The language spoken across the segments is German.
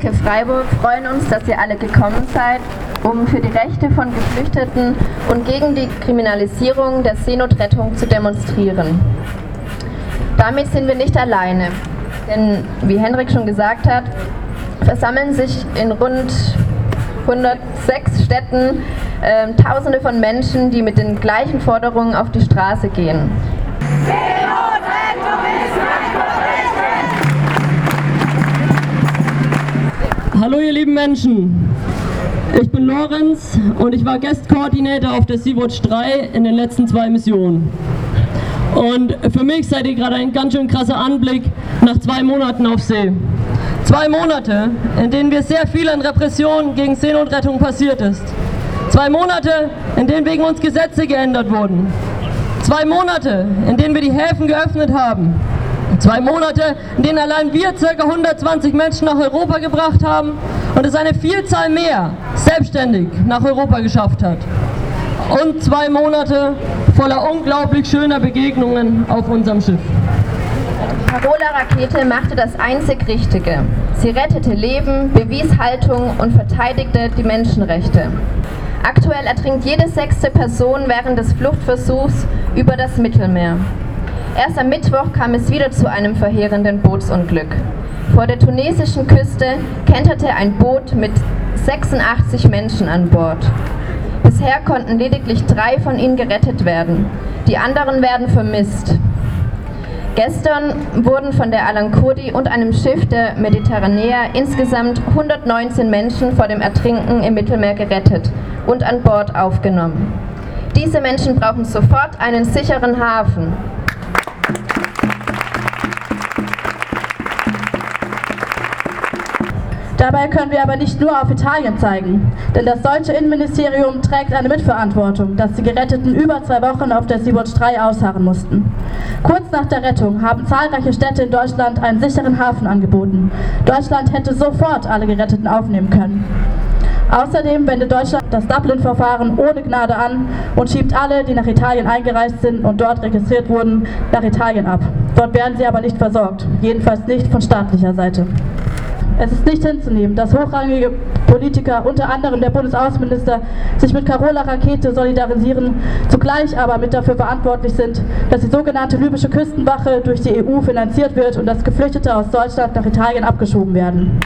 Bezirke Freiburg freuen uns, dass ihr alle gekommen seid, um für die Rechte von Geflüchteten und gegen die Kriminalisierung der Seenotrettung zu demonstrieren. Damit sind wir nicht alleine, denn wie Henrik schon gesagt hat, versammeln sich in rund 106 Städten äh, Tausende von Menschen, die mit den gleichen Forderungen auf die Straße gehen. Hallo ihr lieben Menschen, ich bin Lorenz und ich war Guest Coordinator auf der Sea-Watch 3 in den letzten zwei Missionen. Und für mich seid ihr gerade ein ganz schön krasser Anblick nach zwei Monaten auf See. Zwei Monate, in denen wir sehr viel an Repressionen gegen Seenotrettung passiert ist. Zwei Monate, in denen wegen uns Gesetze geändert wurden. Zwei Monate, in denen wir die Häfen geöffnet haben. Zwei Monate, in denen allein wir ca. 120 Menschen nach Europa gebracht haben und es eine Vielzahl mehr selbstständig nach Europa geschafft hat. Und zwei Monate voller unglaublich schöner Begegnungen auf unserem Schiff. Carola Rakete machte das einzig Richtige. Sie rettete Leben, bewies Haltung und verteidigte die Menschenrechte. Aktuell ertrinkt jede sechste Person während des Fluchtversuchs über das Mittelmeer. Erst am Mittwoch kam es wieder zu einem verheerenden Bootsunglück. Vor der tunesischen Küste kenterte ein Boot mit 86 Menschen an Bord. Bisher konnten lediglich drei von ihnen gerettet werden. Die anderen werden vermisst. Gestern wurden von der Alan Kurdi und einem Schiff der Mediterranea insgesamt 119 Menschen vor dem Ertrinken im Mittelmeer gerettet und an Bord aufgenommen. Diese Menschen brauchen sofort einen sicheren Hafen. Dabei können wir aber nicht nur auf Italien zeigen, denn das deutsche Innenministerium trägt eine Mitverantwortung, dass die Geretteten über zwei Wochen auf der Sea-Watch 3 ausharren mussten. Kurz nach der Rettung haben zahlreiche Städte in Deutschland einen sicheren Hafen angeboten. Deutschland hätte sofort alle Geretteten aufnehmen können. Außerdem wendet Deutschland das Dublin-Verfahren ohne Gnade an und schiebt alle, die nach Italien eingereist sind und dort registriert wurden, nach Italien ab. Dort werden sie aber nicht versorgt, jedenfalls nicht von staatlicher Seite. Es ist nicht hinzunehmen, dass hochrangige Politiker, unter anderem der Bundesaußenminister, sich mit Carola Rakete solidarisieren, zugleich aber mit dafür verantwortlich sind, dass die sogenannte libysche Küstenwache durch die EU finanziert wird und dass Geflüchtete aus Deutschland nach Italien abgeschoben werden.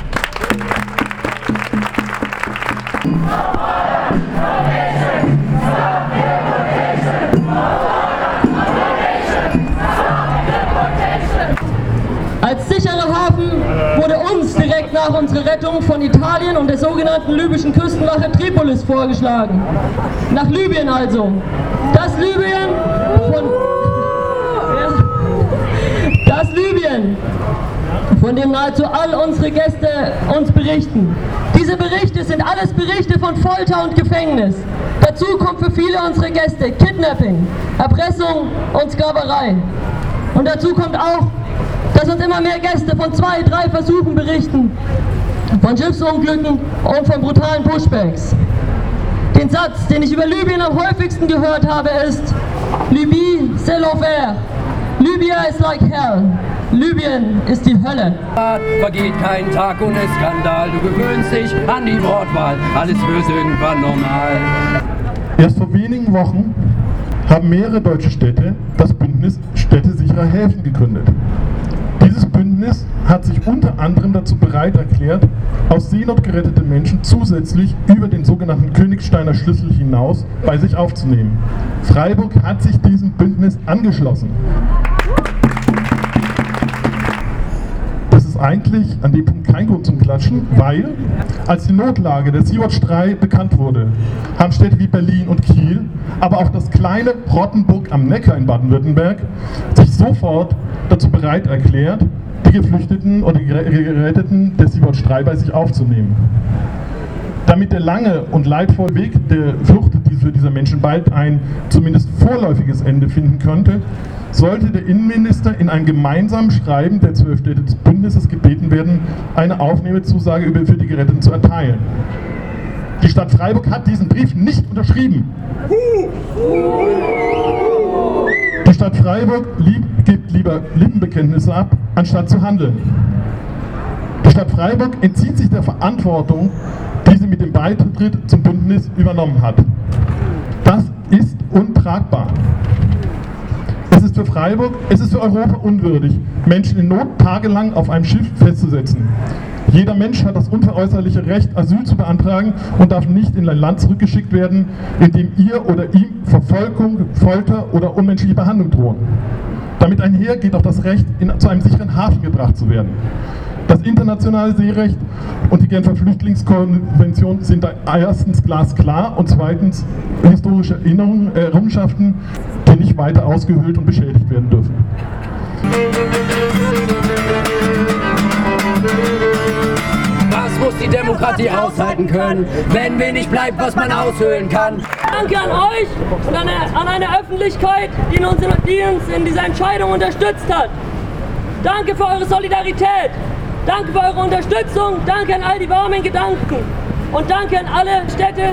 Wurde uns direkt nach unserer Rettung von Italien und der sogenannten libyschen Küstenwache Tripolis vorgeschlagen. Nach Libyen also. Das Libyen von... Das Libyen, von dem nahezu all unsere Gäste uns berichten. Diese Berichte sind alles Berichte von Folter und Gefängnis. Dazu kommt für viele unserer Gäste Kidnapping, Erpressung und Sklaverei. Und dazu kommt auch, dass uns immer mehr Gäste von zwei, drei Versuchen berichten, von Schiffsunglücken und von brutalen Pushbacks. Den Satz, den ich über Libyen am häufigsten gehört habe, ist Libye, c'est l'enfer. Libya is like hell. Libyen ist die Hölle. Vergeht kein Tag ohne Skandal, du gewöhnst dich an die Wortwahl, alles wird irgendwann normal. Erst vor wenigen Wochen haben mehrere deutsche Städte das Bündnis Städte sicherer Häfen gegründet. Bündnis hat sich unter anderem dazu bereit erklärt, aus Seenot gerettete Menschen zusätzlich über den sogenannten Königsteiner Schlüssel hinaus bei sich aufzunehmen. Freiburg hat sich diesem Bündnis angeschlossen. Das ist eigentlich an dem Punkt kein Grund zum Klatschen, weil als die Notlage der Sea-Watch 3 bekannt wurde, haben Städte wie Berlin und Kiel, aber auch das kleine Rottenburg am Neckar in Baden-Württemberg sich sofort dazu bereit erklärt, die Geflüchteten oder die Geretteten der Sea-Watch 3 bei sich aufzunehmen. Damit der lange und leidvolle Weg der Flucht für dieser Menschen bald ein zumindest vorläufiges Ende finden könnte, sollte der Innenminister in einem gemeinsamen Schreiben der zwölf Städte des Bündnisses gebeten werden, eine Aufnahmezusage für die Geretteten zu erteilen. Die Stadt Freiburg hat diesen Brief nicht unterschrieben. Die Stadt Freiburg lieb, gibt lieber Lippenbekenntnisse ab, anstatt zu handeln. Stadt Freiburg entzieht sich der Verantwortung, die sie mit dem Beitritt zum Bündnis übernommen hat. Das ist untragbar. Es ist für Freiburg, es ist für Europa unwürdig, Menschen in Not tagelang auf einem Schiff festzusetzen. Jeder Mensch hat das unveräußerliche Recht, Asyl zu beantragen und darf nicht in ein Land zurückgeschickt werden, in dem ihr oder ihm Verfolgung, Folter oder unmenschliche Behandlung drohen. Damit einher geht auch das Recht, in, zu einem sicheren Hafen gebracht zu werden. Das internationale Seerecht und die Genfer Flüchtlingskonvention sind erstens glasklar und zweitens historische Erinnerungen, Errungenschaften, die nicht weiter ausgehöhlt und beschädigt werden dürfen. Die Demokratie aushalten können, wenn wenig bleibt, was man aushöhlen kann? Danke an euch und an eine, an eine Öffentlichkeit, die uns, in, die uns in dieser Entscheidung unterstützt hat. Danke für eure Solidarität. Danke für eure Unterstützung. Danke an all die warmen Gedanken. Und danke an alle Städte,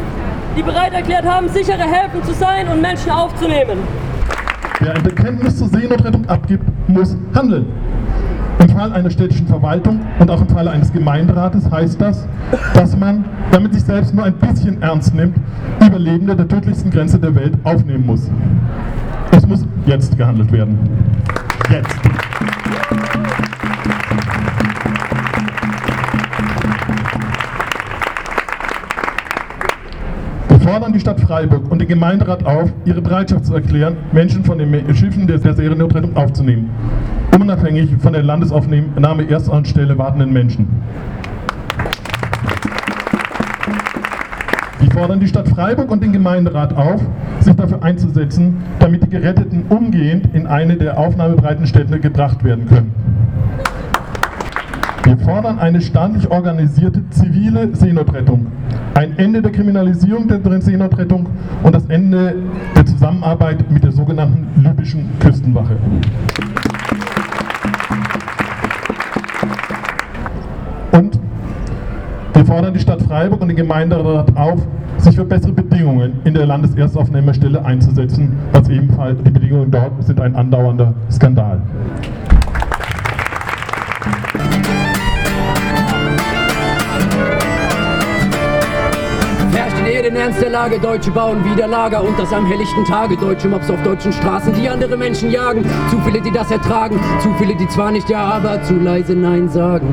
die bereit erklärt haben, sichere Häfen zu sein und Menschen aufzunehmen. Wer ein Bekenntnis zur Seenotrettung abgibt, muss handeln. Im Fall einer städtischen Verwaltung und auch im Falle eines Gemeinderates heißt das, dass man, damit sich selbst nur ein bisschen ernst nimmt, Überlebende der tödlichsten Grenze der Welt aufnehmen muss. Es muss jetzt gehandelt werden. Jetzt. Fordern die Stadt Freiburg und den Gemeinderat auf, ihre Bereitschaft zu erklären, Menschen von den Schiffen der, Seriennotrettung aufzunehmen, unabhängig von der Landesaufnahme erster Anstelle wartenden Menschen. Wir fordern die Stadt Freiburg und den Gemeinderat auf, sich dafür einzusetzen, damit die Geretteten umgehend in eine der aufnahmebereiten Städte gebracht werden können. Wir fordern eine staatlich organisierte zivile Seenotrettung, ein Ende der Kriminalisierung der Seenotrettung und das Ende der Zusammenarbeit mit der sogenannten libyschen Küstenwache. Und wir fordern die Stadt Freiburg und den Gemeinderat auf, sich für bessere Bedingungen in der Landeserstaufnehmerstelle einzusetzen, was ebenfalls die Bedingungen dort sind ein andauernder Skandal. Ernst der Lage, Deutsche bauen wieder Lager und das am helllichten Tage. Deutsche Mobs auf deutschen Straßen, die andere Menschen jagen. Zu viele, die das ertragen, zu viele, die zwar nicht ja, aber zu leise Nein sagen.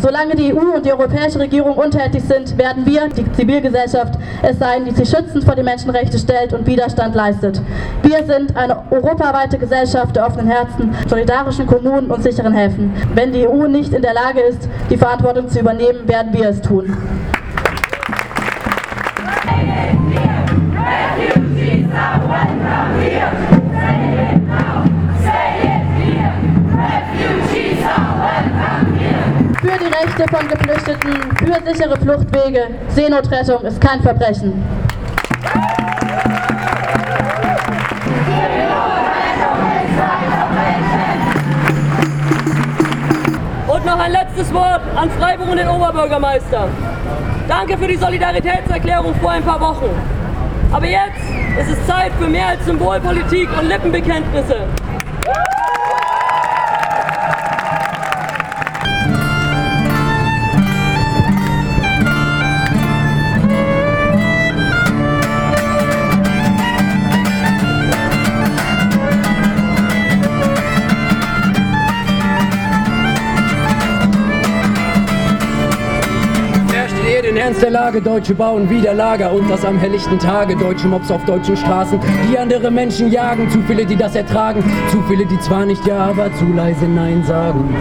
Solange die EU und die europäische Regierung untätig sind, werden wir, die Zivilgesellschaft, es sein, die sich schützend vor die Menschenrechte stellt und Widerstand leistet. Wir sind eine europaweite Gesellschaft der offenen Herzen, solidarischen Kommunen und sicheren Häfen. Wenn die EU nicht in der Lage ist, die Verantwortung zu übernehmen, werden wir es tun. Rechte von Geflüchteten, für sichere Fluchtwege. Seenotrettung ist kein Verbrechen. Und noch ein letztes Wort an Freiburg und den Oberbürgermeister. Danke für die Solidaritätserklärung vor ein paar Wochen. Aber jetzt ist es Zeit für mehr als Symbolpolitik und Lippenbekenntnisse. Ernst der Lage, Deutsche bauen wieder Lager und das am helllichten Tage. Deutsche Mobs auf deutschen Straßen, die andere Menschen jagen. Zu viele, die das ertragen, zu viele, die zwar nicht ja, aber zu leise Nein sagen.